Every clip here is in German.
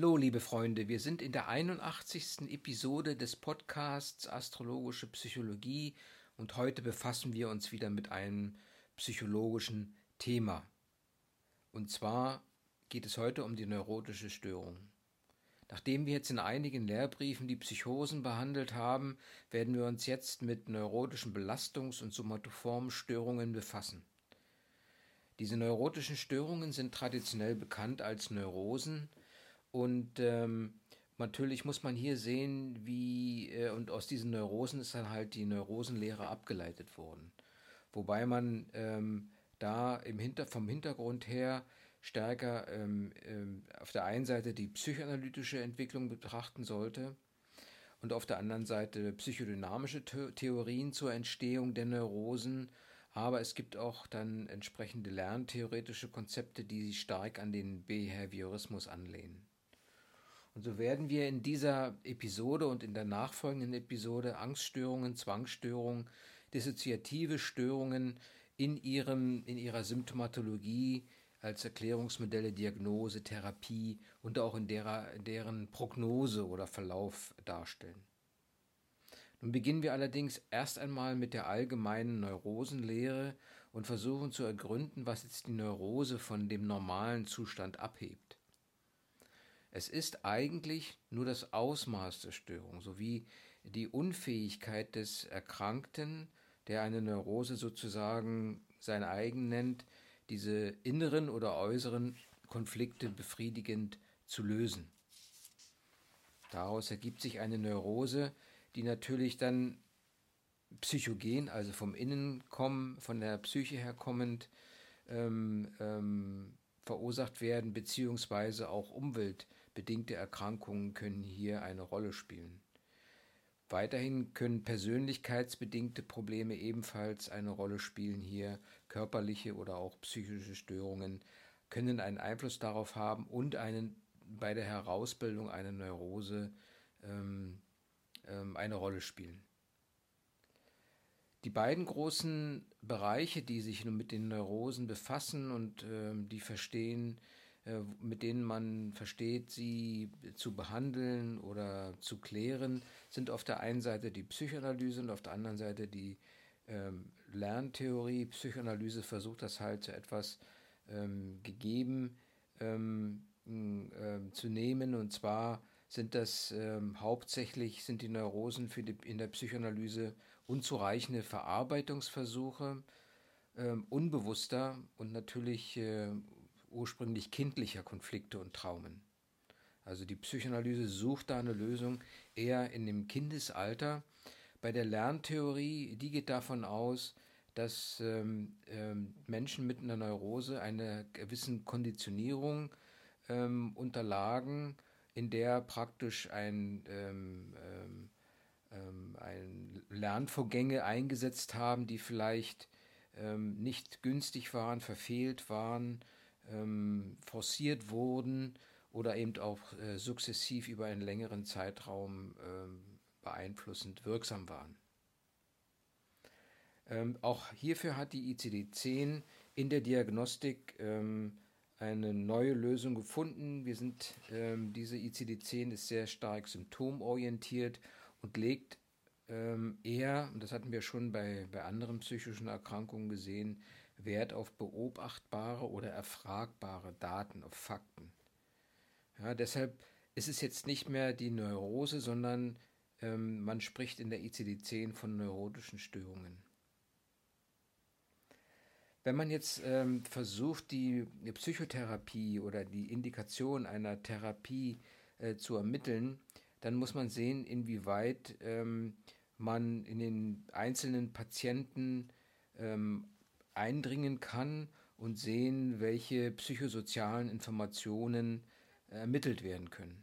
Hallo, liebe Freunde, wir sind in der 81. Episode des Podcasts Astrologische Psychologie und heute befassen wir uns wieder mit einem psychologischen Thema. Und zwar geht es heute um die neurotische Störung. Nachdem wir jetzt in einigen Lehrbriefen die Psychosen behandelt haben, werden wir uns jetzt mit neurotischen Belastungs- und somatoformen Störungen befassen. Diese neurotischen Störungen sind traditionell bekannt als Neurosen und ähm, natürlich muss man hier sehen, wie, äh, und aus diesen Neurosen ist dann halt die Neurosenlehre abgeleitet worden. Wobei man ähm, da im Hinter, vom Hintergrund her stärker ähm, ähm, auf der einen Seite die psychoanalytische Entwicklung betrachten sollte und auf der anderen Seite psychodynamische The Theorien zur Entstehung der Neurosen. Aber es gibt auch dann entsprechende lerntheoretische Konzepte, die sich stark an den Behaviorismus anlehnen. Und so werden wir in dieser Episode und in der nachfolgenden Episode Angststörungen, Zwangsstörungen, dissoziative Störungen in, ihrem, in ihrer Symptomatologie als Erklärungsmodelle, Diagnose, Therapie und auch in, derer, in deren Prognose oder Verlauf darstellen. Nun beginnen wir allerdings erst einmal mit der allgemeinen Neurosenlehre und versuchen zu ergründen, was jetzt die Neurose von dem normalen Zustand abhebt. Es ist eigentlich nur das Ausmaß der Störung sowie die Unfähigkeit des Erkrankten, der eine Neurose sozusagen sein eigen nennt, diese inneren oder äußeren Konflikte befriedigend zu lösen. Daraus ergibt sich eine Neurose, die natürlich dann psychogen, also vom Innen kommen, von der Psyche her kommend, ähm, ähm, verursacht werden, beziehungsweise auch umweltbedingte Erkrankungen können hier eine Rolle spielen. Weiterhin können persönlichkeitsbedingte Probleme ebenfalls eine Rolle spielen hier. Körperliche oder auch psychische Störungen können einen Einfluss darauf haben und einen bei der Herausbildung einer Neurose ähm, ähm, eine Rolle spielen. Die beiden großen Bereiche, die sich nun mit den Neurosen befassen und ähm, die verstehen, mit denen man versteht, sie zu behandeln oder zu klären, sind auf der einen Seite die Psychoanalyse und auf der anderen Seite die ähm, Lerntheorie. Psychoanalyse versucht das halt zu etwas ähm, gegeben ähm, äh, zu nehmen und zwar sind das ähm, hauptsächlich sind die Neurosen für die, in der Psychoanalyse unzureichende Verarbeitungsversuche, ähm, unbewusster und natürlich äh, ursprünglich kindlicher Konflikte und Traumen. Also die Psychoanalyse sucht da eine Lösung eher in dem Kindesalter. Bei der Lerntheorie, die geht davon aus, dass ähm, ähm, Menschen mit einer Neurose einer gewissen Konditionierung ähm, unterlagen, in der praktisch ein, ähm, ähm, ähm, ein Lernvorgänge eingesetzt haben, die vielleicht nicht günstig waren, verfehlt waren, ähm, forciert wurden oder eben auch äh, sukzessiv über einen längeren Zeitraum ähm, beeinflussend wirksam waren. Ähm, auch hierfür hat die ICD-10 in der Diagnostik ähm, eine neue Lösung gefunden. Wir sind, ähm, diese ICD-10 ist sehr stark symptomorientiert und legt ähm, eher, und das hatten wir schon bei, bei anderen psychischen Erkrankungen gesehen, Wert auf beobachtbare oder erfragbare Daten, auf Fakten. Ja, deshalb ist es jetzt nicht mehr die Neurose, sondern ähm, man spricht in der ICD-10 von neurotischen Störungen. Wenn man jetzt ähm, versucht, die Psychotherapie oder die Indikation einer Therapie äh, zu ermitteln, dann muss man sehen, inwieweit ähm, man in den einzelnen Patienten ähm, eindringen kann und sehen, welche psychosozialen Informationen ermittelt werden können.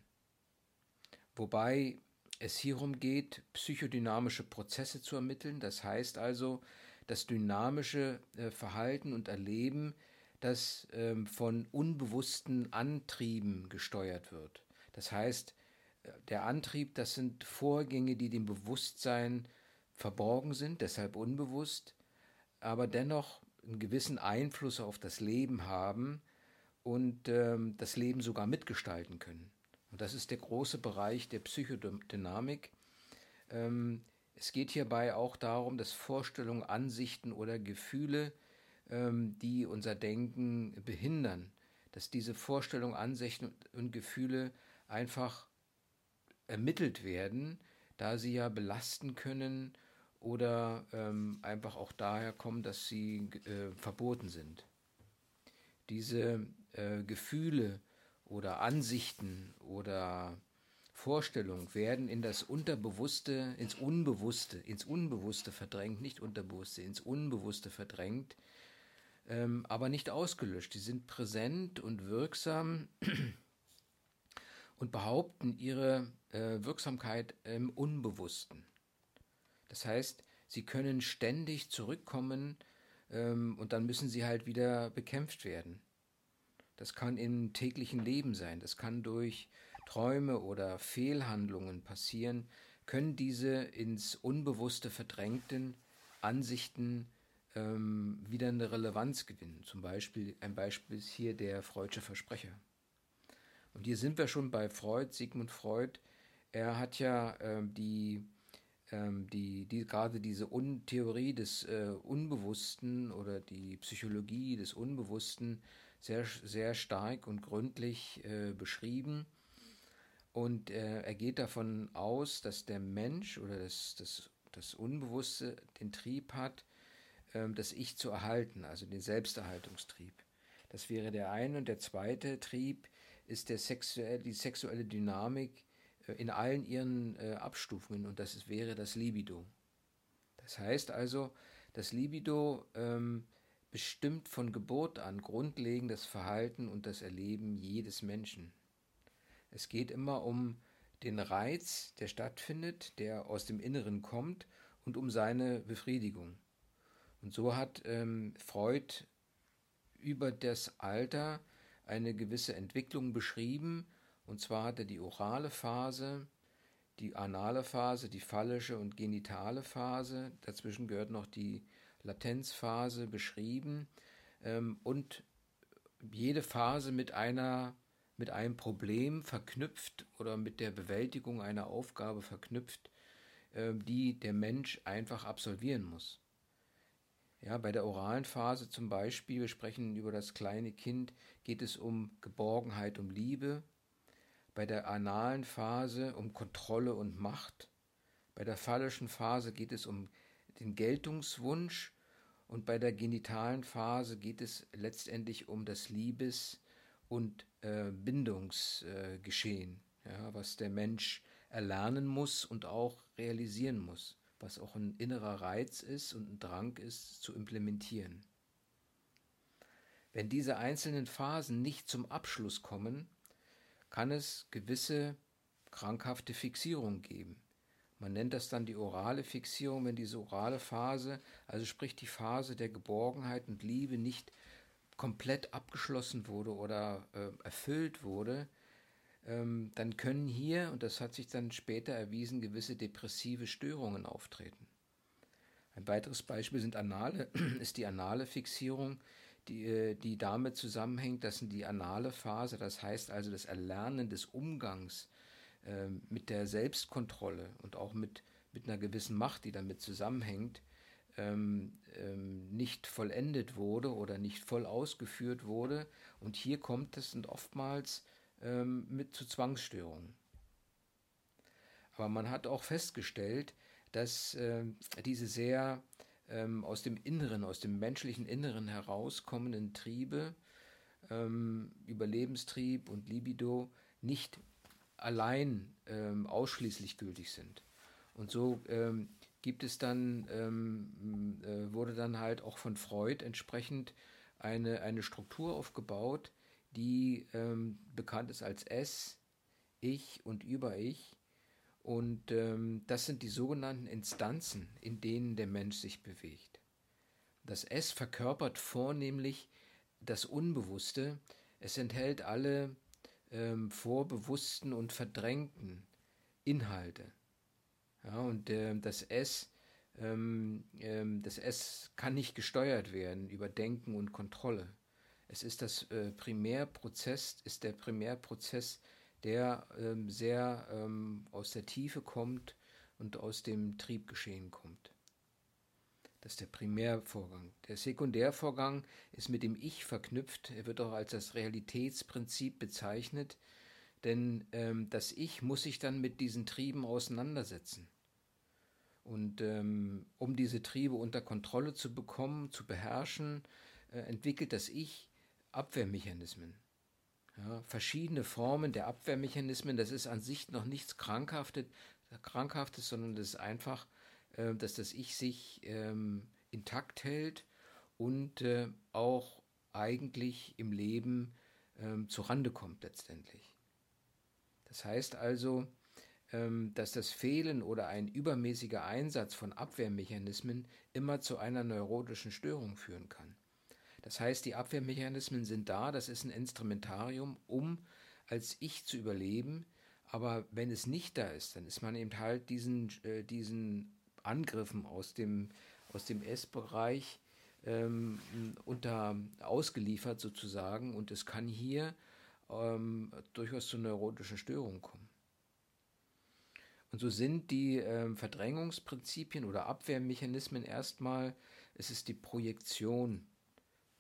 Wobei es hierum geht, psychodynamische Prozesse zu ermitteln, das heißt also das dynamische äh, Verhalten und Erleben, das ähm, von unbewussten Antrieben gesteuert wird. Das heißt, äh, der Antrieb, das sind Vorgänge, die dem Bewusstsein verborgen sind, deshalb unbewusst, aber dennoch einen gewissen Einfluss auf das Leben haben und ähm, das Leben sogar mitgestalten können. Und das ist der große Bereich der Psychodynamik. Ähm, es geht hierbei auch darum, dass Vorstellungen, Ansichten oder Gefühle, ähm, die unser Denken behindern, dass diese Vorstellungen, Ansichten und Gefühle einfach ermittelt werden, da sie ja belasten können oder ähm, einfach auch daher kommen, dass sie äh, verboten sind. Diese äh, Gefühle oder Ansichten oder Vorstellungen werden in das Unterbewusste, ins Unbewusste, ins Unbewusste verdrängt, nicht Unterbewusste, ins Unbewusste verdrängt, ähm, aber nicht ausgelöscht. Sie sind präsent und wirksam und behaupten ihre äh, Wirksamkeit im Unbewussten. Das heißt, sie können ständig zurückkommen ähm, und dann müssen sie halt wieder bekämpft werden. Das kann im täglichen Leben sein, das kann durch Träume oder Fehlhandlungen passieren, können diese ins Unbewusste verdrängten Ansichten ähm, wieder eine Relevanz gewinnen. Zum Beispiel, ein Beispiel ist hier der Freudsche Versprecher. Und hier sind wir schon bei Freud, Sigmund Freud. Er hat ja ähm, die, ähm, die, die, gerade diese Un Theorie des äh, Unbewussten oder die Psychologie des Unbewussten sehr, sehr stark und gründlich äh, beschrieben. Und äh, er geht davon aus, dass der Mensch oder das, das, das Unbewusste den Trieb hat, ähm, das Ich zu erhalten, also den Selbsterhaltungstrieb. Das wäre der eine. Und der zweite Trieb ist der sexuell, die sexuelle Dynamik in allen ihren äh, Abstufungen und das ist, wäre das Libido. Das heißt also, das Libido ähm, bestimmt von Geburt an grundlegend das Verhalten und das Erleben jedes Menschen. Es geht immer um den Reiz, der stattfindet, der aus dem Inneren kommt und um seine Befriedigung. Und so hat ähm, Freud über das Alter eine gewisse Entwicklung beschrieben, und zwar hat er die orale Phase, die anale Phase, die phallische und genitale Phase, dazwischen gehört noch die Latenzphase beschrieben ähm, und jede Phase mit einer mit einem Problem verknüpft oder mit der Bewältigung einer Aufgabe verknüpft, äh, die der Mensch einfach absolvieren muss. Ja, bei der oralen Phase zum Beispiel, wir sprechen über das kleine Kind, geht es um Geborgenheit, um Liebe. Bei der analen Phase um Kontrolle und Macht. Bei der phallischen Phase geht es um den Geltungswunsch und bei der genitalen Phase geht es letztendlich um das Liebes- und äh, Bindungsgeschehen, äh, ja, was der Mensch erlernen muss und auch realisieren muss, was auch ein innerer Reiz ist und ein Drang ist zu implementieren. Wenn diese einzelnen Phasen nicht zum Abschluss kommen, kann es gewisse krankhafte Fixierung geben. Man nennt das dann die orale Fixierung, wenn diese orale Phase, also sprich die Phase der Geborgenheit und Liebe, nicht komplett abgeschlossen wurde oder äh, erfüllt wurde, ähm, dann können hier, und das hat sich dann später erwiesen, gewisse depressive Störungen auftreten. Ein weiteres Beispiel sind anale, ist die anale Fixierung, die, äh, die damit zusammenhängt, dass die anale Phase, das heißt also das Erlernen des Umgangs ähm, mit der Selbstkontrolle und auch mit, mit einer gewissen Macht, die damit zusammenhängt, ähm, ähm, nicht vollendet wurde oder nicht voll ausgeführt wurde. Und hier kommt es und oftmals ähm, mit zu Zwangsstörungen. Aber man hat auch festgestellt, dass äh, diese sehr ähm, aus dem Inneren, aus dem menschlichen Inneren herauskommenden Triebe, ähm, Überlebenstrieb und Libido, nicht allein ähm, ausschließlich gültig sind. Und so ähm, gibt es dann, ähm, äh, wurde dann halt auch von Freud entsprechend eine, eine Struktur aufgebaut, die ähm, bekannt ist als S, Ich und Über-Ich. Und ähm, das sind die sogenannten Instanzen, in denen der Mensch sich bewegt. Das S verkörpert vornehmlich das Unbewusste. Es enthält alle ähm, vorbewussten und verdrängten Inhalte. Ja, und äh, das S, ähm, ähm, das S kann nicht gesteuert werden über Denken und Kontrolle. Es ist das äh, Primärprozess, ist der Primärprozess der ähm, sehr ähm, aus der Tiefe kommt und aus dem Triebgeschehen kommt. Das ist der Primärvorgang. Der Sekundärvorgang ist mit dem Ich verknüpft. Er wird auch als das Realitätsprinzip bezeichnet, denn ähm, das Ich muss sich dann mit diesen Trieben auseinandersetzen. Und ähm, um diese Triebe unter Kontrolle zu bekommen, zu beherrschen, äh, entwickelt das Ich Abwehrmechanismen. Ja, verschiedene Formen der Abwehrmechanismen, das ist an sich noch nichts Krankhaftes, Krankhaftes sondern das ist einfach, äh, dass das Ich sich ähm, intakt hält und äh, auch eigentlich im Leben ähm, zurande kommt letztendlich. Das heißt also, ähm, dass das Fehlen oder ein übermäßiger Einsatz von Abwehrmechanismen immer zu einer neurotischen Störung führen kann. Das heißt, die Abwehrmechanismen sind da, das ist ein Instrumentarium, um als Ich zu überleben, aber wenn es nicht da ist, dann ist man eben halt diesen, äh, diesen Angriffen aus dem, aus dem S-Bereich ähm, unter ausgeliefert sozusagen und es kann hier ähm, durchaus zu neurotischen Störungen kommen. Und so sind die ähm, Verdrängungsprinzipien oder Abwehrmechanismen erstmal, es ist die Projektion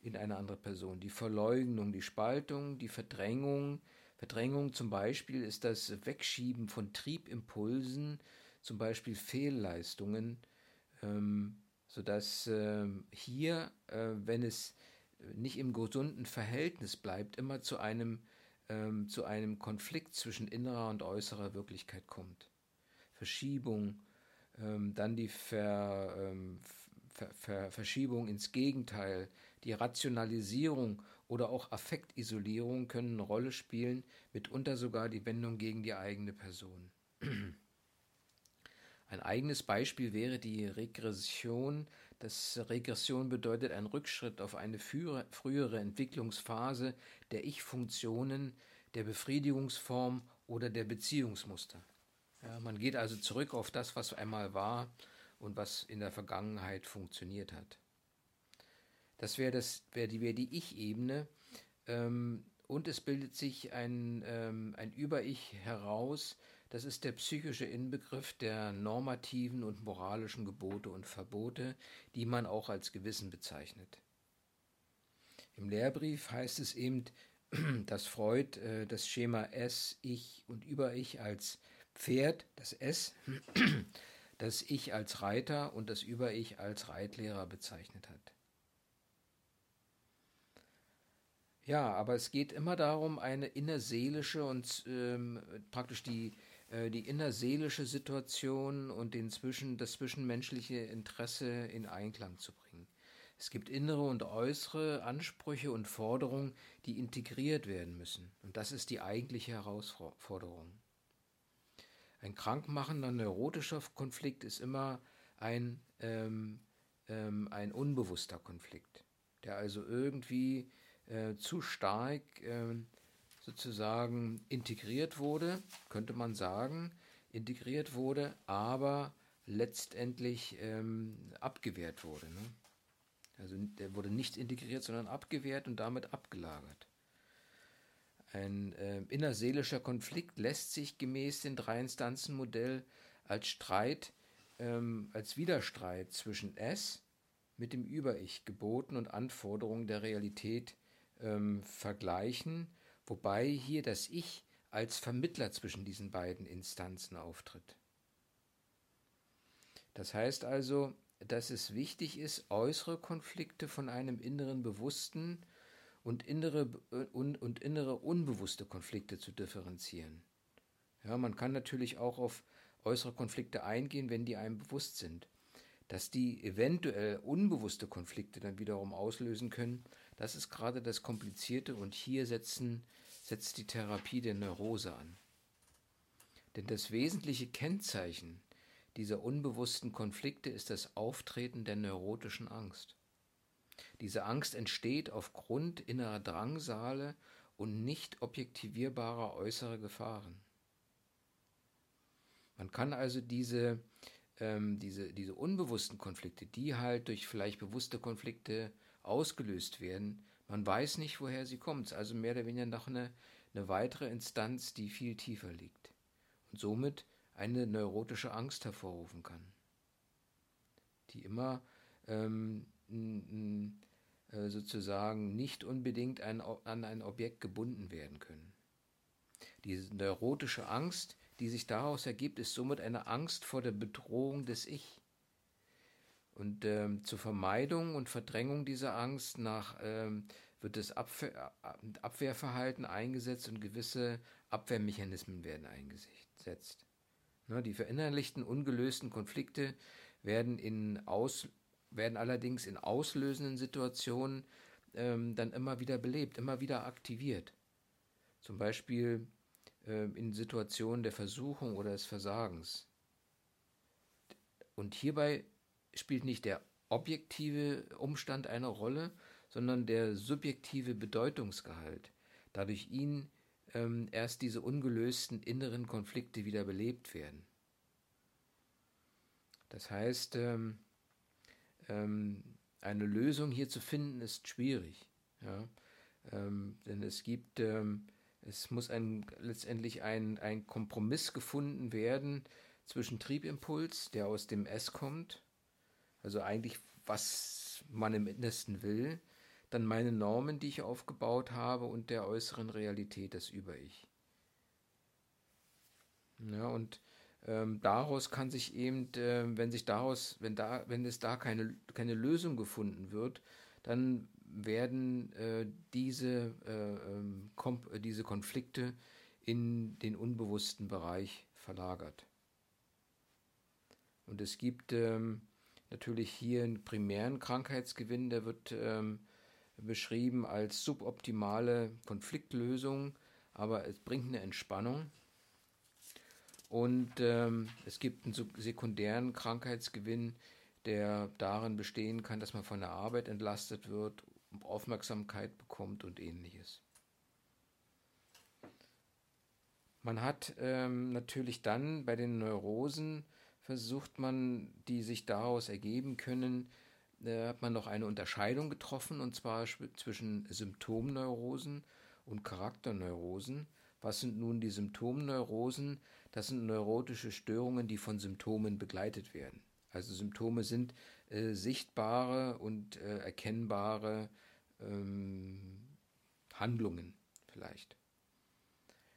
in eine andere Person, die Verleugnung, die Spaltung, die Verdrängung. Verdrängung zum Beispiel ist das Wegschieben von Triebimpulsen, zum Beispiel Fehlleistungen, ähm, sodass äh, hier, äh, wenn es nicht im gesunden Verhältnis bleibt, immer zu einem, ähm, zu einem Konflikt zwischen innerer und äußerer Wirklichkeit kommt. Verschiebung, ähm, dann die Ver, ähm, Ver, Ver, Verschiebung ins Gegenteil, die Rationalisierung oder auch Affektisolierung können eine Rolle spielen, mitunter sogar die Wendung gegen die eigene Person. Ein eigenes Beispiel wäre die Regression. Das Regression bedeutet ein Rückschritt auf eine frühere Entwicklungsphase der Ich-Funktionen, der Befriedigungsform oder der Beziehungsmuster. Ja, man geht also zurück auf das, was einmal war und was in der Vergangenheit funktioniert hat. Das wäre wär die, wär die Ich-Ebene. Ähm, und es bildet sich ein, ähm, ein Über-Ich heraus. Das ist der psychische Inbegriff der normativen und moralischen Gebote und Verbote, die man auch als Gewissen bezeichnet. Im Lehrbrief heißt es eben, dass Freud äh, das Schema S, Ich und Über-Ich als Pferd, das S, das Ich als Reiter und das Über-Ich als Reitlehrer bezeichnet hat. Ja, aber es geht immer darum, eine innerseelische und ähm, praktisch die, äh, die innerseelische Situation und den zwischen, das zwischenmenschliche Interesse in Einklang zu bringen. Es gibt innere und äußere Ansprüche und Forderungen, die integriert werden müssen. Und das ist die eigentliche Herausforderung. Ein krankmachender neurotischer Konflikt ist immer ein, ähm, ähm, ein unbewusster Konflikt, der also irgendwie äh, zu stark äh, sozusagen integriert wurde, könnte man sagen, integriert wurde, aber letztendlich ähm, abgewehrt wurde. Ne? Also der wurde nicht integriert, sondern abgewehrt und damit abgelagert. Ein äh, innerseelischer Konflikt lässt sich gemäß dem Drei-Instanzen-Modell als Streit, ähm, als Widerstreit zwischen S mit dem Über-Ich, Geboten und Anforderungen der Realität ähm, vergleichen, wobei hier das Ich als Vermittler zwischen diesen beiden Instanzen auftritt. Das heißt also, dass es wichtig ist, äußere Konflikte von einem inneren bewussten und innere, und, und innere unbewusste Konflikte zu differenzieren. Ja, man kann natürlich auch auf äußere Konflikte eingehen, wenn die einem bewusst sind. Dass die eventuell unbewusste Konflikte dann wiederum auslösen können, das ist gerade das Komplizierte und hier setzen, setzt die Therapie der Neurose an. Denn das wesentliche Kennzeichen dieser unbewussten Konflikte ist das Auftreten der neurotischen Angst. Diese Angst entsteht aufgrund innerer Drangsale und nicht objektivierbarer äußerer Gefahren. Man kann also diese, ähm, diese, diese unbewussten Konflikte, die halt durch vielleicht bewusste Konflikte ausgelöst werden. Man weiß nicht, woher sie kommt. Also mehr oder weniger noch eine, eine weitere Instanz, die viel tiefer liegt und somit eine neurotische Angst hervorrufen kann, die immer ähm, äh, sozusagen nicht unbedingt ein, an ein Objekt gebunden werden können. Diese neurotische Angst, die sich daraus ergibt, ist somit eine Angst vor der Bedrohung des Ich. Und ähm, zur Vermeidung und Verdrängung dieser Angst nach ähm, wird das Abwehr, äh, Abwehrverhalten eingesetzt und gewisse Abwehrmechanismen werden eingesetzt. Ne, die verinnerlichten, ungelösten Konflikte werden, in Aus, werden allerdings in auslösenden Situationen ähm, dann immer wieder belebt, immer wieder aktiviert. Zum Beispiel äh, in Situationen der Versuchung oder des Versagens. Und hierbei spielt nicht der objektive Umstand eine Rolle, sondern der subjektive Bedeutungsgehalt, da durch ihn ähm, erst diese ungelösten inneren Konflikte wieder belebt werden. Das heißt, ähm, ähm, eine Lösung hier zu finden ist schwierig, ja? Ähm, denn es gibt, ähm, es muss ein, letztendlich ein, ein Kompromiss gefunden werden zwischen Triebimpuls, der aus dem S kommt, also eigentlich, was man im Innersten will, dann meine Normen, die ich aufgebaut habe und der äußeren Realität, das Über-Ich. Ja, und ähm, daraus kann sich eben, äh, wenn sich daraus, wenn da, wenn es da keine, keine Lösung gefunden wird, dann werden äh, diese, äh, ähm, diese Konflikte in den unbewussten Bereich verlagert. Und es gibt ähm, natürlich hier einen primären Krankheitsgewinn, der wird ähm, beschrieben als suboptimale Konfliktlösung, aber es bringt eine Entspannung. Und ähm, es gibt einen sekundären Krankheitsgewinn, der darin bestehen kann, dass man von der Arbeit entlastet wird, Aufmerksamkeit bekommt und ähnliches. Man hat ähm, natürlich dann bei den Neurosen versucht man, die sich daraus ergeben können, äh, hat man noch eine Unterscheidung getroffen, und zwar zwischen Symptomneurosen und Charakterneurosen. Was sind nun die Symptomneurosen? Das sind neurotische Störungen, die von Symptomen begleitet werden. Also Symptome sind äh, sichtbare und äh, erkennbare ähm, Handlungen vielleicht.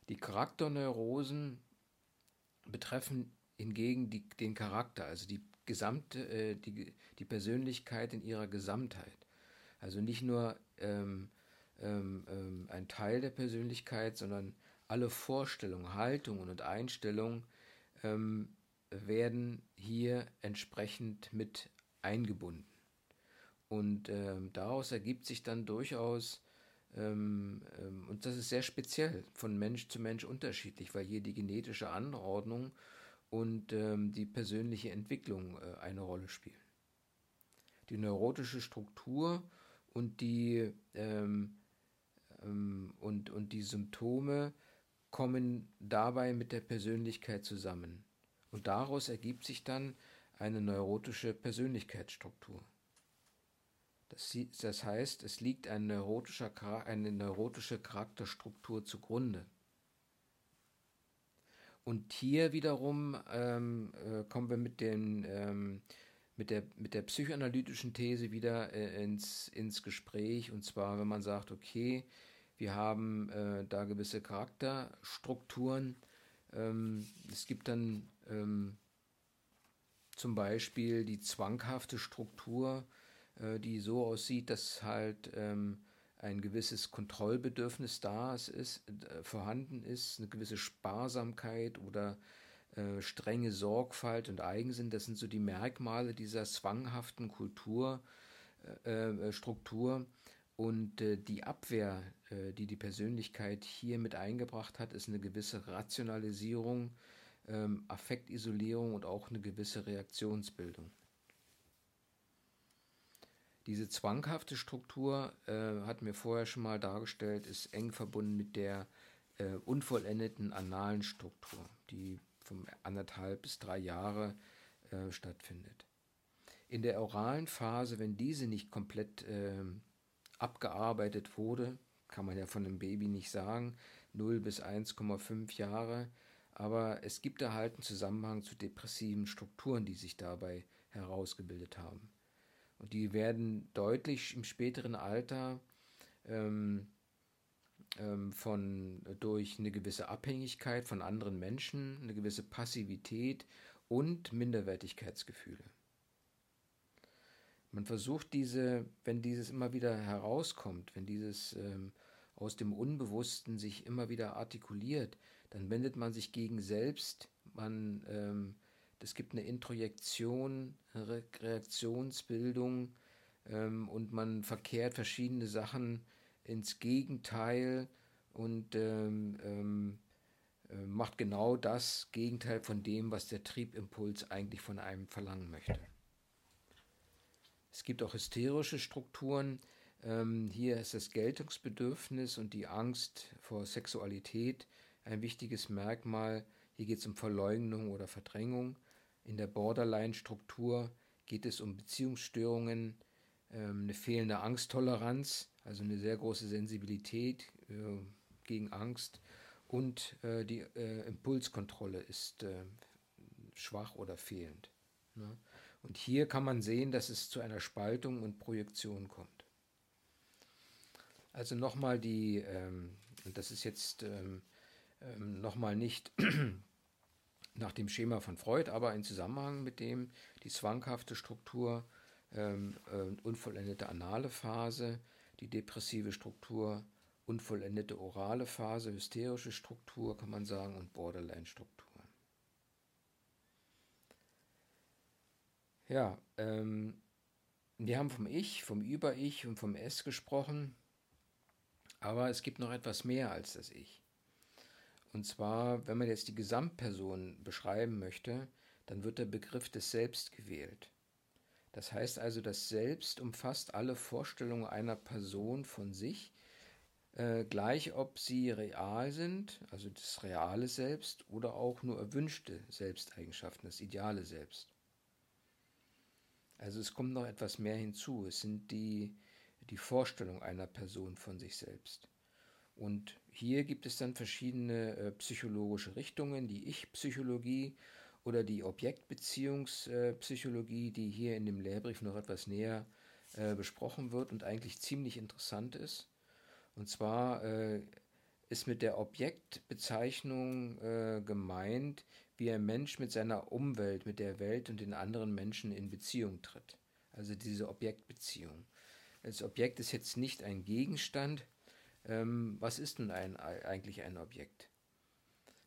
Die Charakterneurosen betreffen hingegen die, den Charakter, also die gesamte, äh, die, die Persönlichkeit in ihrer Gesamtheit. Also nicht nur ähm, ähm, ähm, ein Teil der Persönlichkeit, sondern alle Vorstellungen, Haltungen und Einstellungen ähm, werden hier entsprechend mit eingebunden. Und ähm, daraus ergibt sich dann durchaus, ähm, ähm, und das ist sehr speziell, von Mensch zu Mensch unterschiedlich, weil hier die genetische Anordnung und ähm, die persönliche Entwicklung äh, eine Rolle spielen. Die neurotische Struktur und die, ähm, ähm, und, und die Symptome kommen dabei mit der Persönlichkeit zusammen. Und daraus ergibt sich dann eine neurotische Persönlichkeitsstruktur. Das, das heißt, es liegt ein neurotischer, eine neurotische Charakterstruktur zugrunde. Und hier wiederum ähm, äh, kommen wir mit, den, ähm, mit, der, mit der psychoanalytischen These wieder äh, ins, ins Gespräch. Und zwar, wenn man sagt, okay, wir haben äh, da gewisse Charakterstrukturen. Ähm, es gibt dann ähm, zum Beispiel die zwanghafte Struktur, äh, die so aussieht, dass halt ähm, ein gewisses Kontrollbedürfnis da ist, äh, vorhanden ist, eine gewisse Sparsamkeit oder äh, strenge Sorgfalt und Eigensinn. Das sind so die Merkmale dieser zwanghaften Kulturstruktur. Äh, und die Abwehr, die die Persönlichkeit hier mit eingebracht hat, ist eine gewisse Rationalisierung, ähm, Affektisolierung und auch eine gewisse Reaktionsbildung. Diese zwanghafte Struktur, äh, hatten wir vorher schon mal dargestellt, ist eng verbunden mit der äh, unvollendeten analen Struktur, die von anderthalb bis drei Jahre äh, stattfindet. In der oralen Phase, wenn diese nicht komplett äh, abgearbeitet wurde, kann man ja von einem Baby nicht sagen, 0 bis 1,5 Jahre. Aber es gibt da halt einen Zusammenhang zu depressiven Strukturen, die sich dabei herausgebildet haben. Und die werden deutlich im späteren Alter ähm, ähm, von, durch eine gewisse Abhängigkeit von anderen Menschen, eine gewisse Passivität und Minderwertigkeitsgefühle. Man versucht diese, wenn dieses immer wieder herauskommt, wenn dieses ähm, aus dem Unbewussten sich immer wieder artikuliert, dann wendet man sich gegen selbst, man, ähm, es gibt eine Introjektion, eine Reaktionsbildung ähm, und man verkehrt verschiedene Sachen ins Gegenteil und ähm, ähm, äh, macht genau das Gegenteil von dem, was der Triebimpuls eigentlich von einem verlangen möchte. Es gibt auch hysterische Strukturen. Ähm, hier ist das Geltungsbedürfnis und die Angst vor Sexualität ein wichtiges Merkmal. Hier geht es um Verleugnung oder Verdrängung. In der Borderline-Struktur geht es um Beziehungsstörungen, ähm, eine fehlende Angsttoleranz, also eine sehr große Sensibilität äh, gegen Angst und äh, die äh, Impulskontrolle ist schwach oder fehlend. Ne? Und hier kann man sehen, dass es zu einer Spaltung und Projektion kommt. Also nochmal die, ähm, und das ist jetzt ähm, ähm, nochmal nicht nach dem Schema von Freud, aber in Zusammenhang mit dem die zwanghafte Struktur, ähm, äh, unvollendete anale Phase, die depressive Struktur, unvollendete orale Phase, hysterische Struktur kann man sagen und Borderline-Struktur. Ja, ähm, wir haben vom Ich, vom Über-Ich und vom Es gesprochen, aber es gibt noch etwas mehr als das Ich. Und zwar, wenn man jetzt die Gesamtperson beschreiben möchte, dann wird der Begriff des Selbst gewählt. Das heißt also, das Selbst umfasst alle Vorstellungen einer Person von sich, äh, gleich ob sie real sind, also das reale Selbst, oder auch nur erwünschte Selbsteigenschaften, das ideale Selbst. Also es kommt noch etwas mehr hinzu. Es sind die, die Vorstellung einer Person von sich selbst. Und hier gibt es dann verschiedene äh, psychologische Richtungen, die Ich-Psychologie oder die Objektbeziehungspsychologie, äh, die hier in dem Lehrbrief noch etwas näher äh, besprochen wird und eigentlich ziemlich interessant ist. Und zwar äh, ist mit der Objektbezeichnung äh, gemeint, wie ein Mensch mit seiner Umwelt, mit der Welt und den anderen Menschen in Beziehung tritt. Also diese Objektbeziehung. Das Objekt ist jetzt nicht ein Gegenstand. Ähm, was ist nun ein, eigentlich ein Objekt?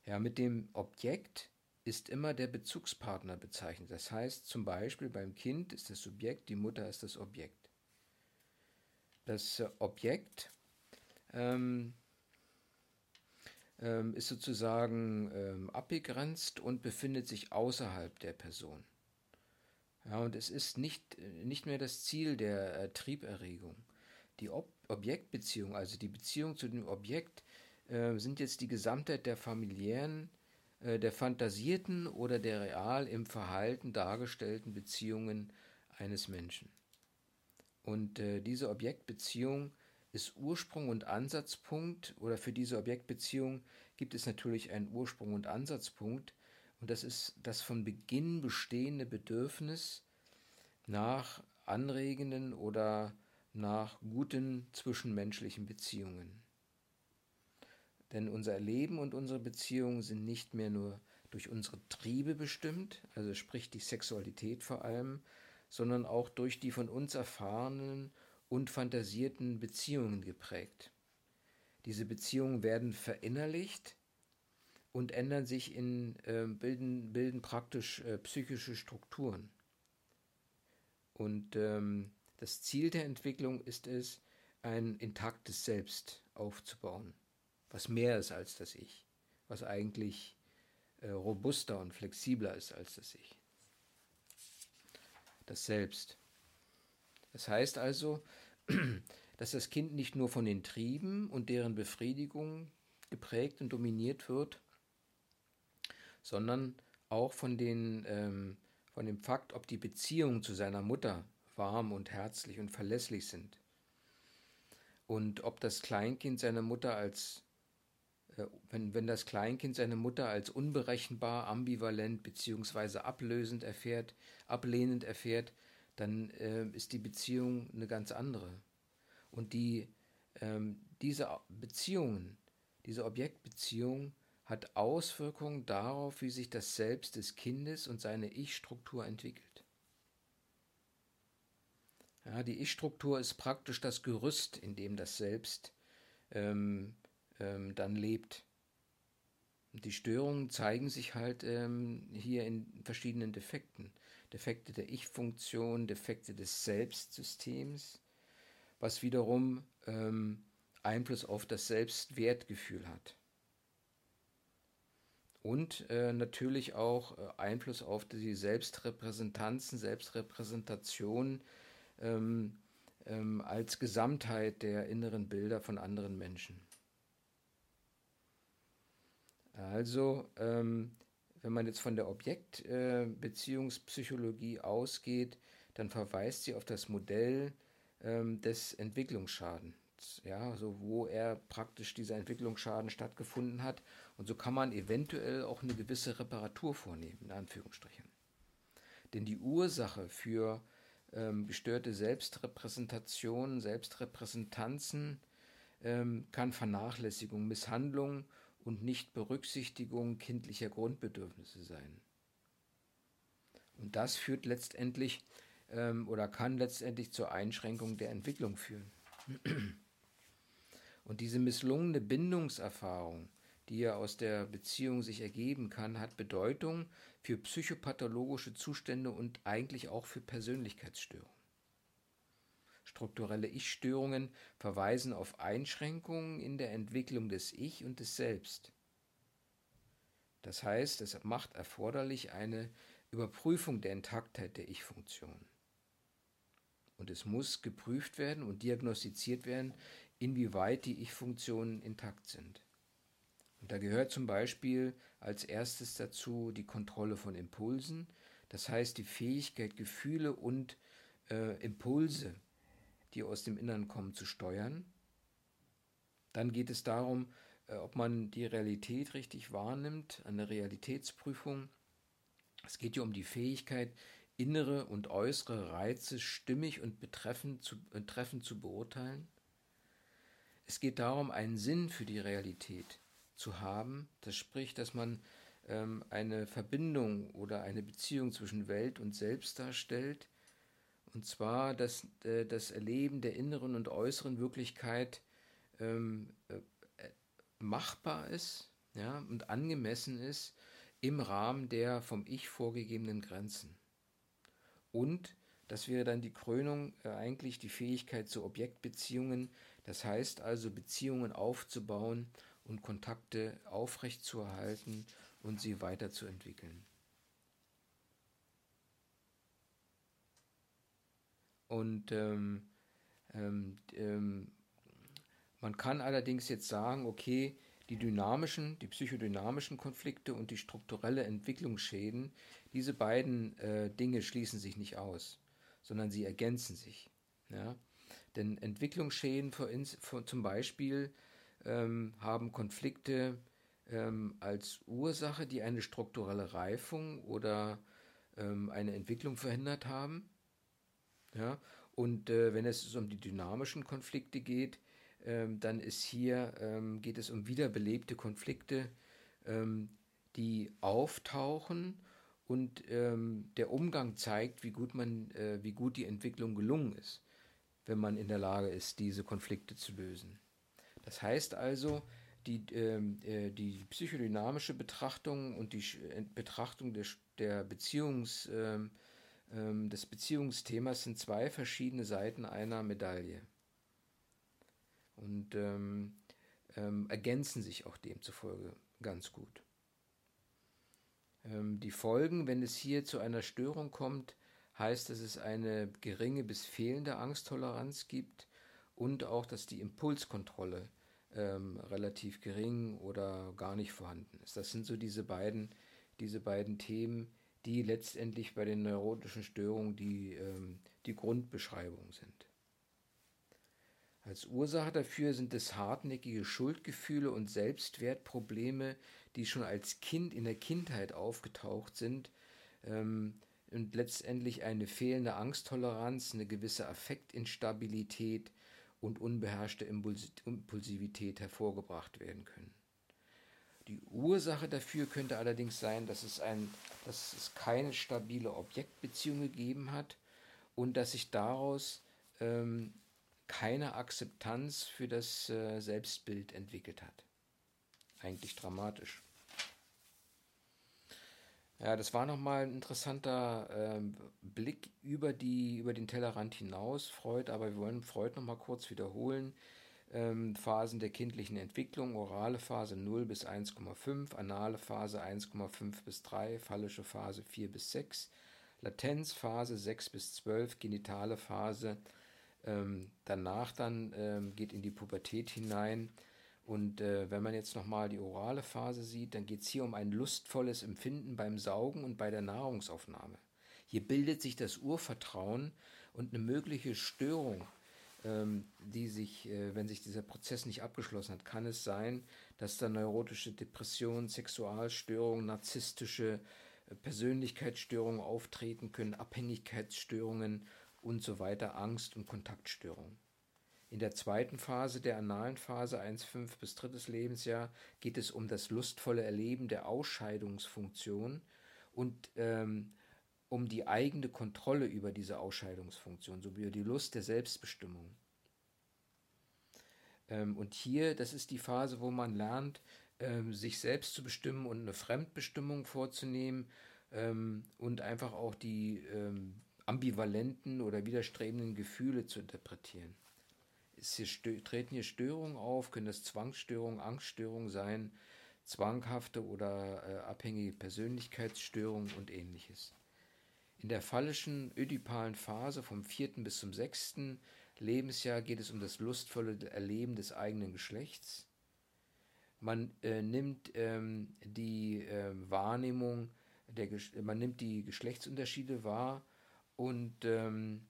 Ja, mit dem Objekt ist immer der Bezugspartner bezeichnet. Das heißt zum Beispiel beim Kind ist das Subjekt, die Mutter ist das Objekt. Das Objekt ähm, ähm, ist sozusagen ähm, abgegrenzt und befindet sich außerhalb der Person. Ja, und es ist nicht, äh, nicht mehr das Ziel der äh, Trieberregung. Die Ob Objektbeziehung, also die Beziehung zu dem Objekt, äh, sind jetzt die Gesamtheit der familiären, äh, der fantasierten oder der real im Verhalten dargestellten Beziehungen eines Menschen. Und äh, diese Objektbeziehung ist Ursprung und Ansatzpunkt oder für diese Objektbeziehung gibt es natürlich einen Ursprung und Ansatzpunkt und das ist das von Beginn bestehende Bedürfnis nach anregenden oder nach guten zwischenmenschlichen Beziehungen. Denn unser Leben und unsere Beziehungen sind nicht mehr nur durch unsere Triebe bestimmt, also sprich die Sexualität vor allem, sondern auch durch die von uns erfahrenen und fantasierten Beziehungen geprägt. Diese Beziehungen werden verinnerlicht und ändern sich in, äh, bilden, bilden praktisch äh, psychische Strukturen. Und ähm, das Ziel der Entwicklung ist es, ein intaktes Selbst aufzubauen, was mehr ist als das Ich, was eigentlich äh, robuster und flexibler ist als das Ich. Das Selbst. Das heißt also, dass das Kind nicht nur von den Trieben und deren Befriedigung geprägt und dominiert wird, sondern auch von, den, ähm, von dem Fakt, ob die Beziehungen zu seiner Mutter warm und herzlich und verlässlich sind. Und ob das Kleinkind seine Mutter als äh, wenn, wenn das Kleinkind seine Mutter als unberechenbar, ambivalent bzw. ablösend erfährt, ablehnend erfährt, dann äh, ist die Beziehung eine ganz andere. Und die, ähm, diese Beziehungen, diese Objektbeziehung hat Auswirkungen darauf, wie sich das Selbst des Kindes und seine Ich-Struktur entwickelt. Ja, die Ich-Struktur ist praktisch das Gerüst, in dem das Selbst ähm, ähm, dann lebt. Die Störungen zeigen sich halt ähm, hier in verschiedenen Defekten. Defekte der Ich-Funktion, Defekte des Selbstsystems, was wiederum ähm, Einfluss auf das Selbstwertgefühl hat. Und äh, natürlich auch äh, Einfluss auf die Selbstrepräsentanzen, Selbstrepräsentation ähm, ähm, als Gesamtheit der inneren Bilder von anderen Menschen. Also, ähm, wenn man jetzt von der Objektbeziehungspsychologie äh, ausgeht, dann verweist sie auf das Modell ähm, des Entwicklungsschadens, ja, also wo er praktisch dieser Entwicklungsschaden stattgefunden hat. Und so kann man eventuell auch eine gewisse Reparatur vornehmen, in Anführungsstrichen. Denn die Ursache für ähm, gestörte Selbstrepräsentation, Selbstrepräsentanzen ähm, kann Vernachlässigung, Misshandlung und Nichtberücksichtigung kindlicher Grundbedürfnisse sein. Und das führt letztendlich ähm, oder kann letztendlich zur Einschränkung der Entwicklung führen. Und diese misslungene Bindungserfahrung, die ja aus der Beziehung sich ergeben kann, hat Bedeutung für psychopathologische Zustände und eigentlich auch für Persönlichkeitsstörungen. Strukturelle Ich-Störungen verweisen auf Einschränkungen in der Entwicklung des Ich und des Selbst. Das heißt, es macht erforderlich eine Überprüfung der Intaktheit der Ich-Funktion. Und es muss geprüft werden und diagnostiziert werden, inwieweit die Ich-Funktionen intakt sind. Und da gehört zum Beispiel als erstes dazu die Kontrolle von Impulsen, das heißt die Fähigkeit, Gefühle und äh, Impulse die aus dem Innern kommen, zu steuern. Dann geht es darum, äh, ob man die Realität richtig wahrnimmt, eine Realitätsprüfung. Es geht ja um die Fähigkeit, innere und äußere Reize stimmig und betreffend zu, betreffend zu beurteilen. Es geht darum, einen Sinn für die Realität zu haben. Das spricht, dass man ähm, eine Verbindung oder eine Beziehung zwischen Welt und Selbst darstellt, und zwar, dass äh, das Erleben der inneren und äußeren Wirklichkeit ähm, äh, machbar ist ja, und angemessen ist im Rahmen der vom Ich vorgegebenen Grenzen. Und das wäre dann die Krönung äh, eigentlich die Fähigkeit zu Objektbeziehungen, das heißt also Beziehungen aufzubauen und Kontakte aufrechtzuerhalten und sie weiterzuentwickeln. Und ähm, ähm, ähm, man kann allerdings jetzt sagen, okay, die dynamischen, die psychodynamischen Konflikte und die strukturelle Entwicklungsschäden, diese beiden äh, Dinge schließen sich nicht aus, sondern sie ergänzen sich. Ja? Denn Entwicklungsschäden für, für zum Beispiel ähm, haben Konflikte ähm, als Ursache, die eine strukturelle Reifung oder ähm, eine Entwicklung verhindert haben. Ja? Und äh, wenn es um die dynamischen Konflikte geht, ähm, dann ist hier, ähm, geht es um wiederbelebte Konflikte, ähm, die auftauchen und der Umgang zeigt, wie gut man, äh, wie gut die Entwicklung gelungen ist, wenn man in der Lage ist, diese Konflikte zu lösen. Das heißt also, die, ähm, äh, die psychodynamische Betrachtung und die Betrachtung der, der Beziehungs- ähm, des Beziehungsthemas sind zwei verschiedene Seiten einer Medaille und ähm, ähm, ergänzen sich auch demzufolge ganz gut. Ähm, die Folgen, wenn es hier zu einer Störung kommt, heißt, dass es eine geringe bis fehlende Angsttoleranz gibt und auch, dass die Impulskontrolle ähm, relativ gering oder gar nicht vorhanden ist. Das sind so diese beiden, diese beiden Themen, die letztendlich bei den neurotischen Störungen die, ähm, die Grundbeschreibung sind. Als Ursache dafür sind es hartnäckige Schuldgefühle und Selbstwertprobleme, die schon als Kind in der Kindheit aufgetaucht sind ähm, und letztendlich eine fehlende Angsttoleranz, eine gewisse Affektinstabilität und unbeherrschte Impulsivität hervorgebracht werden können. Die Ursache dafür könnte allerdings sein, dass es, ein, dass es keine stabile Objektbeziehung gegeben hat und dass sich daraus ähm, keine Akzeptanz für das äh, Selbstbild entwickelt hat. Eigentlich dramatisch. Ja, das war nochmal ein interessanter äh, Blick über, die, über den Tellerrand hinaus, Freud, aber wir wollen Freud nochmal kurz wiederholen. Ähm, Phasen der kindlichen Entwicklung, orale Phase 0 bis 1,5, anale Phase 1,5 bis 3, phallische Phase 4 bis 6, Latenzphase 6 bis 12, genitale Phase ähm, danach dann ähm, geht in die Pubertät hinein. Und äh, wenn man jetzt nochmal die orale Phase sieht, dann geht es hier um ein lustvolles Empfinden beim Saugen und bei der Nahrungsaufnahme. Hier bildet sich das Urvertrauen und eine mögliche Störung, ähm, die sich, äh, wenn sich dieser Prozess nicht abgeschlossen hat, kann es sein, dass da neurotische Depressionen, Sexualstörungen, narzisstische äh, Persönlichkeitsstörungen auftreten können, Abhängigkeitsstörungen und so weiter, Angst und Kontaktstörung. In der zweiten Phase, der analen Phase 1,5 bis drittes Lebensjahr, geht es um das lustvolle Erleben der Ausscheidungsfunktion und ähm, um die eigene Kontrolle über diese Ausscheidungsfunktion, sowie die Lust der Selbstbestimmung. Ähm, und hier, das ist die Phase, wo man lernt, ähm, sich selbst zu bestimmen und eine Fremdbestimmung vorzunehmen ähm, und einfach auch die ähm, ambivalenten oder widerstrebenden Gefühle zu interpretieren. Hier treten hier Störungen auf, können das Zwangsstörungen, Angststörungen sein, zwanghafte oder äh, abhängige Persönlichkeitsstörungen und ähnliches. In der phallischen ödipalen Phase vom vierten bis zum sechsten Lebensjahr geht es um das lustvolle Erleben des eigenen Geschlechts. Man äh, nimmt ähm, die äh, Wahrnehmung, der, man nimmt die Geschlechtsunterschiede wahr und ähm,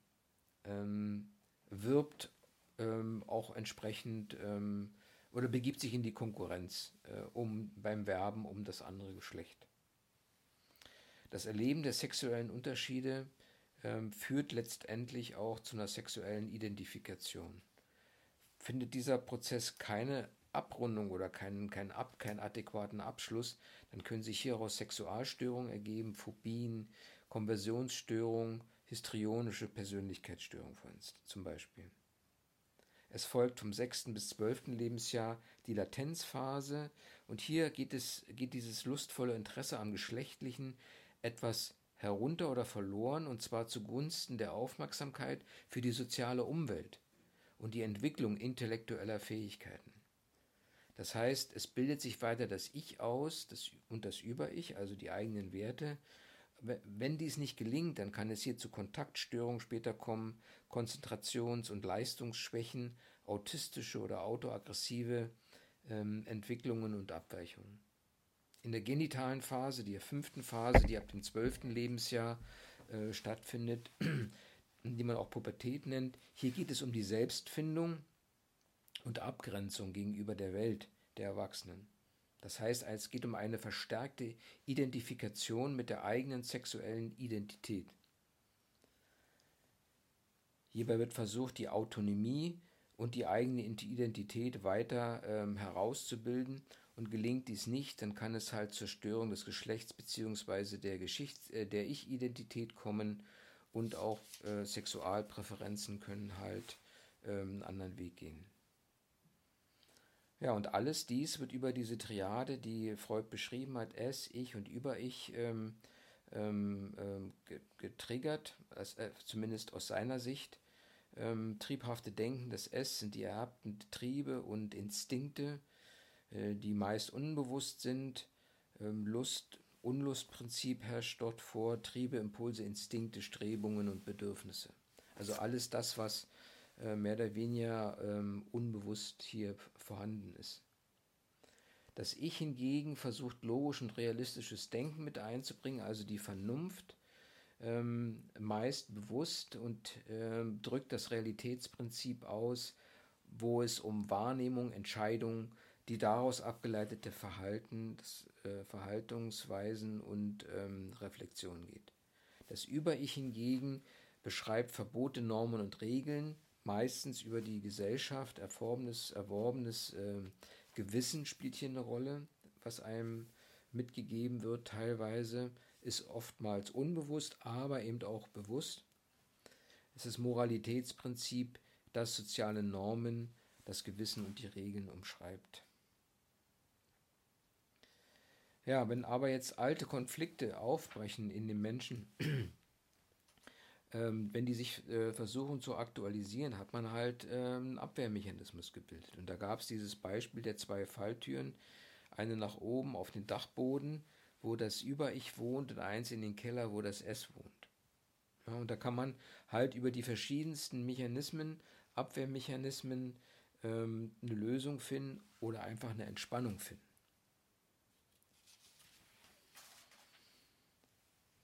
ähm, wirbt ähm, auch entsprechend ähm, oder begibt sich in die Konkurrenz äh, um, beim Werben um das andere Geschlecht. Das Erleben der sexuellen Unterschiede ähm, führt letztendlich auch zu einer sexuellen Identifikation. Findet dieser Prozess keine Abrundung oder keinen, keinen, Ab, keinen adäquaten Abschluss, dann können sich hieraus Sexualstörungen ergeben, Phobien, Konversionsstörungen, histrionische Persönlichkeitsstörung zum Beispiel. Es folgt vom 6. bis 12. Lebensjahr die Latenzphase und hier geht, es, geht dieses lustvolle Interesse am Geschlechtlichen etwas herunter oder verloren und zwar zugunsten der Aufmerksamkeit für die soziale Umwelt und die Entwicklung intellektueller Fähigkeiten. Das heißt, es bildet sich weiter das Ich aus das, und das Über-Ich, also die eigenen Werte, wenn dies nicht gelingt, dann kann es hier zu Kontaktstörungen später kommen, Konzentrations- und Leistungsschwächen, autistische oder autoaggressive ähm, Entwicklungen und Abweichungen. In der genitalen Phase, der fünften Phase, die ab dem zwölften Lebensjahr äh, stattfindet, die man auch Pubertät nennt, hier geht es um die Selbstfindung und Abgrenzung gegenüber der Welt der Erwachsenen. Das heißt, es geht um eine verstärkte Identifikation mit der eigenen sexuellen Identität. Hierbei wird versucht, die Autonomie und die eigene Identität weiter ähm, herauszubilden und gelingt dies nicht, dann kann es halt zur Störung des Geschlechts bzw. der, äh, der Ich-Identität kommen und auch äh, Sexualpräferenzen können halt ähm, einen anderen Weg gehen. Ja, und alles dies wird über diese Triade, die Freud beschrieben hat, es, ich und über ich, ähm, ähm, ähm getriggert, äh, zumindest aus seiner Sicht. Ähm, triebhafte Denken, das S sind die ererbten Triebe und Instinkte, äh, die meist unbewusst sind. Ähm, Lust, Unlustprinzip herrscht dort vor, Triebe, Impulse, Instinkte, Strebungen und Bedürfnisse. Also alles das, was äh, mehr oder weniger ähm, unbewusst hier vorhanden ist. Das Ich hingegen versucht logisch und realistisches Denken mit einzubringen, also die Vernunft, ähm, meist bewusst und äh, drückt das Realitätsprinzip aus, wo es um Wahrnehmung, Entscheidung, die daraus abgeleitete Verhalten, das, äh, Verhaltungsweisen und ähm, Reflexion geht. Das Über-Ich hingegen beschreibt Verbote, Normen und Regeln, meistens über die Gesellschaft, erworbenes, erworbenes äh, Gewissen spielt hier eine Rolle, was einem mitgegeben wird teilweise, ist oftmals unbewusst, aber eben auch bewusst. Es ist Moralitätsprinzip, das soziale Normen, das Gewissen und die Regeln umschreibt. Ja, wenn aber jetzt alte Konflikte aufbrechen in den Menschen, ähm, wenn die sich äh, versuchen zu aktualisieren, hat man halt ähm, einen Abwehrmechanismus gebildet. Und da gab es dieses Beispiel der zwei Falltüren, eine nach oben auf den Dachboden, wo das Über-Ich wohnt und eins in den Keller, wo das S wohnt. Ja, und da kann man halt über die verschiedensten Mechanismen, Abwehrmechanismen, ähm, eine Lösung finden oder einfach eine Entspannung finden.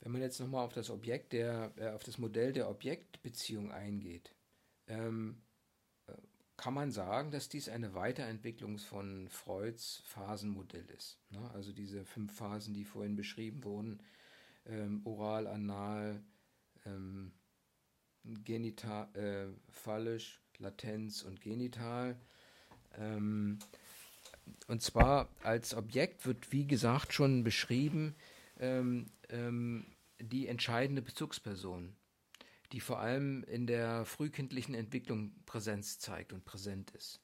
Wenn man jetzt nochmal auf das Objekt der, äh, auf das Modell der Objektbeziehung eingeht, ähm, äh, kann man sagen, dass dies eine Weiterentwicklung von Freuds Phasenmodell ist. Ne? Also diese fünf Phasen, die vorhin beschrieben wurden, ähm, oral, anal, ähm, genital, äh, phallisch, Latenz und genital. Ähm, und zwar als Objekt wird, wie gesagt, schon beschrieben, ähm, ähm, die entscheidende Bezugsperson, die vor allem in der frühkindlichen Entwicklung Präsenz zeigt und präsent ist.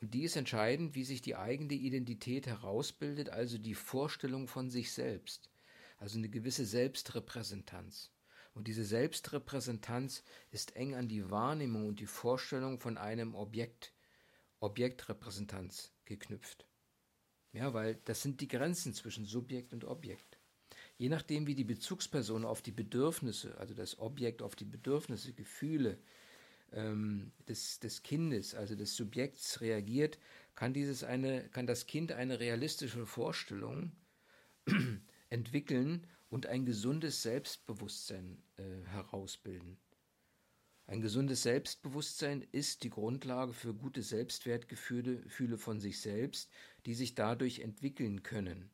Und die ist entscheidend, wie sich die eigene Identität herausbildet, also die Vorstellung von sich selbst, also eine gewisse Selbstrepräsentanz. Und diese Selbstrepräsentanz ist eng an die Wahrnehmung und die Vorstellung von einem Objekt, Objektrepräsentanz geknüpft. Ja, weil das sind die Grenzen zwischen Subjekt und Objekt. Je nachdem, wie die Bezugsperson auf die Bedürfnisse, also das Objekt auf die Bedürfnisse, Gefühle ähm, des, des Kindes, also des Subjekts reagiert, kann, dieses eine, kann das Kind eine realistische Vorstellung entwickeln und ein gesundes Selbstbewusstsein äh, herausbilden. Ein gesundes Selbstbewusstsein ist die Grundlage für gute Selbstwertgefühle von sich selbst, die sich dadurch entwickeln können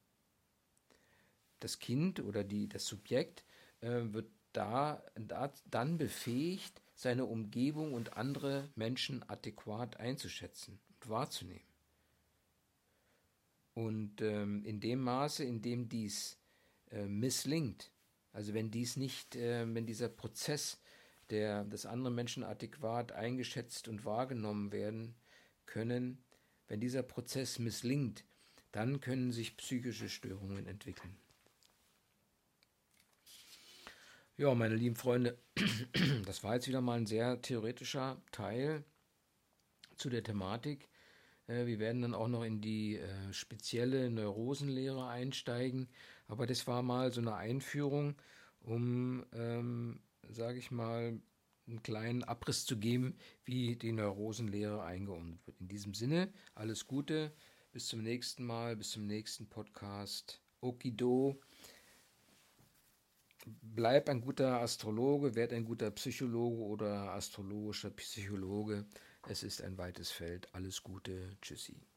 das Kind oder die, das Subjekt äh, wird da, da, dann befähigt, seine Umgebung und andere Menschen adäquat einzuschätzen und wahrzunehmen. Und ähm, in dem Maße, in dem dies äh, misslingt, also wenn dies nicht, äh, wenn dieser Prozess, der, dass andere Menschen adäquat eingeschätzt und wahrgenommen werden können, wenn dieser Prozess misslingt, dann können sich psychische Störungen entwickeln. Ja, meine lieben Freunde, das war jetzt wieder mal ein sehr theoretischer Teil zu der Thematik. Äh, wir werden dann auch noch in die äh, spezielle Neurosenlehre einsteigen, aber das war mal so eine Einführung, um, ähm, sage ich mal, einen kleinen Abriss zu geben, wie die Neurosenlehre eingeordnet wird. In diesem Sinne, alles Gute, bis zum nächsten Mal, bis zum nächsten Podcast. Okido bleib ein guter Astrologe, werd ein guter Psychologe oder astrologischer Psychologe. Es ist ein weites Feld. Alles Gute. Tschüssi.